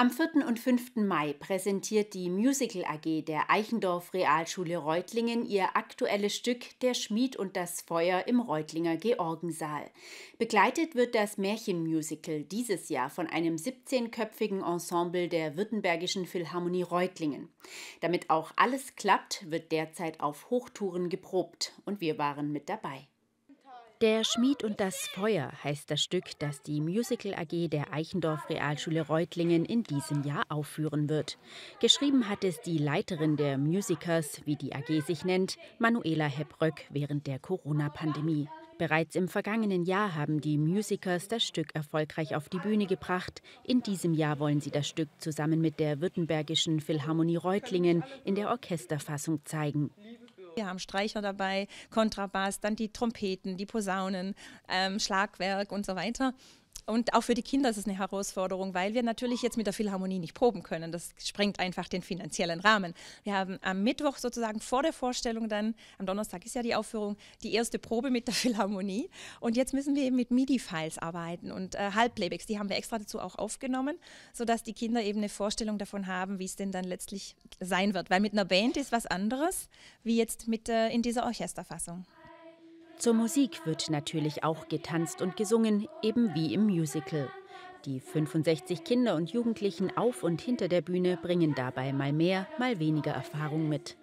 Am 4. und 5. Mai präsentiert die Musical AG der Eichendorff Realschule Reutlingen ihr aktuelles Stück Der Schmied und das Feuer im Reutlinger Georgensaal. Begleitet wird das Märchenmusical dieses Jahr von einem 17-köpfigen Ensemble der Württembergischen Philharmonie Reutlingen. Damit auch alles klappt, wird derzeit auf Hochtouren geprobt und wir waren mit dabei. Der Schmied und das Feuer heißt das Stück, das die Musical AG der Eichendorff Realschule Reutlingen in diesem Jahr aufführen wird. Geschrieben hat es die Leiterin der Musicers, wie die AG sich nennt, Manuela Hebröck während der Corona-Pandemie. Bereits im vergangenen Jahr haben die Musicers das Stück erfolgreich auf die Bühne gebracht. In diesem Jahr wollen sie das Stück zusammen mit der Württembergischen Philharmonie Reutlingen in der Orchesterfassung zeigen. Wir haben Streicher dabei, Kontrabass, dann die Trompeten, die Posaunen, ähm, Schlagwerk und so weiter. Und auch für die Kinder ist es eine Herausforderung, weil wir natürlich jetzt mit der Philharmonie nicht proben können. Das sprengt einfach den finanziellen Rahmen. Wir haben am Mittwoch sozusagen vor der Vorstellung dann, am Donnerstag ist ja die Aufführung, die erste Probe mit der Philharmonie. Und jetzt müssen wir eben mit MIDI-Files arbeiten und äh, Halbplaybacks, die haben wir extra dazu auch aufgenommen, sodass die Kinder eben eine Vorstellung davon haben, wie es denn dann letztlich sein wird. Weil mit einer Band ist was anderes, wie jetzt mit, äh, in dieser Orchesterfassung. Zur Musik wird natürlich auch getanzt und gesungen, eben wie im Musical. Die 65 Kinder und Jugendlichen auf und hinter der Bühne bringen dabei mal mehr, mal weniger Erfahrung mit.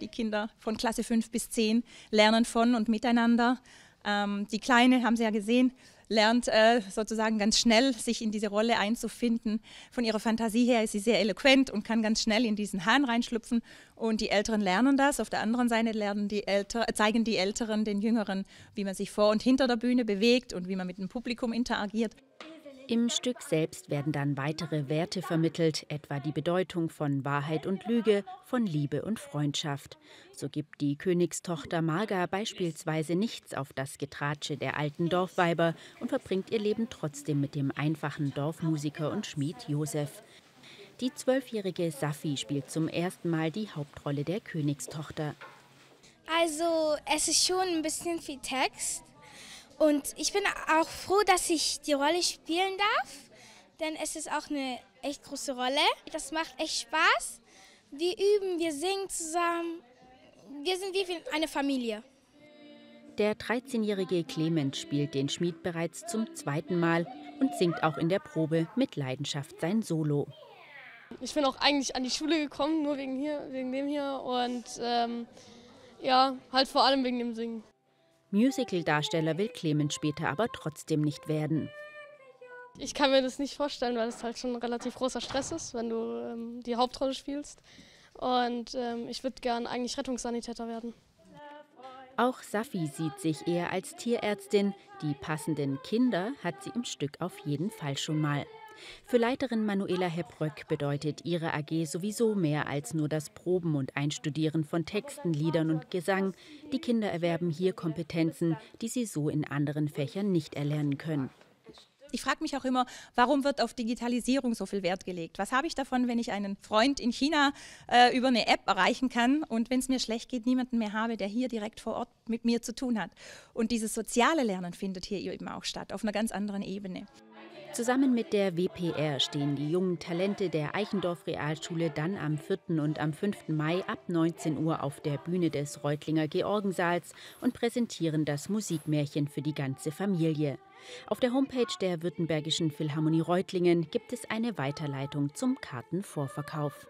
Die Kinder von Klasse 5 bis 10 lernen von und miteinander. Ähm, die Kleine, haben Sie ja gesehen, lernt äh, sozusagen ganz schnell, sich in diese Rolle einzufinden. Von ihrer Fantasie her ist sie sehr eloquent und kann ganz schnell in diesen Hahn reinschlüpfen. Und die Älteren lernen das. Auf der anderen Seite lernen die Älter, zeigen die Älteren den Jüngeren, wie man sich vor und hinter der Bühne bewegt und wie man mit dem Publikum interagiert. Im Stück selbst werden dann weitere Werte vermittelt, etwa die Bedeutung von Wahrheit und Lüge, von Liebe und Freundschaft. So gibt die Königstochter Marga beispielsweise nichts auf das Getratsche der alten Dorfweiber und verbringt ihr Leben trotzdem mit dem einfachen Dorfmusiker und Schmied Josef. Die zwölfjährige Safi spielt zum ersten Mal die Hauptrolle der Königstochter. Also es ist schon ein bisschen viel Text und ich bin auch froh, dass ich die Rolle spielen darf, denn es ist auch eine echt große Rolle. Das macht echt Spaß. Wir üben, wir singen zusammen. Wir sind wie eine Familie. Der 13-jährige Clement spielt den Schmied bereits zum zweiten Mal und singt auch in der Probe mit Leidenschaft sein Solo. Ich bin auch eigentlich an die Schule gekommen, nur wegen, hier, wegen dem hier und ähm, ja, halt vor allem wegen dem Singen. Musical-Darsteller will Clemens später aber trotzdem nicht werden. Ich kann mir das nicht vorstellen, weil es halt schon ein relativ großer Stress ist, wenn du ähm, die Hauptrolle spielst. Und ähm, ich würde gern eigentlich Rettungssanitäter werden. Auch Safi sieht sich eher als Tierärztin. Die passenden Kinder hat sie im Stück auf jeden Fall schon mal. Für Leiterin Manuela Hebröck bedeutet ihre AG sowieso mehr als nur das Proben und Einstudieren von Texten, Liedern und Gesang. Die Kinder erwerben hier Kompetenzen, die sie so in anderen Fächern nicht erlernen können. Ich frage mich auch immer, warum wird auf Digitalisierung so viel Wert gelegt? Was habe ich davon, wenn ich einen Freund in China äh, über eine App erreichen kann und wenn es mir schlecht geht, niemanden mehr habe, der hier direkt vor Ort mit mir zu tun hat? Und dieses soziale Lernen findet hier eben auch statt, auf einer ganz anderen Ebene. Zusammen mit der WPR stehen die jungen Talente der Eichendorff Realschule dann am 4. und am 5. Mai ab 19 Uhr auf der Bühne des Reutlinger Georgensaals und präsentieren das Musikmärchen für die ganze Familie. Auf der Homepage der Württembergischen Philharmonie Reutlingen gibt es eine Weiterleitung zum Kartenvorverkauf.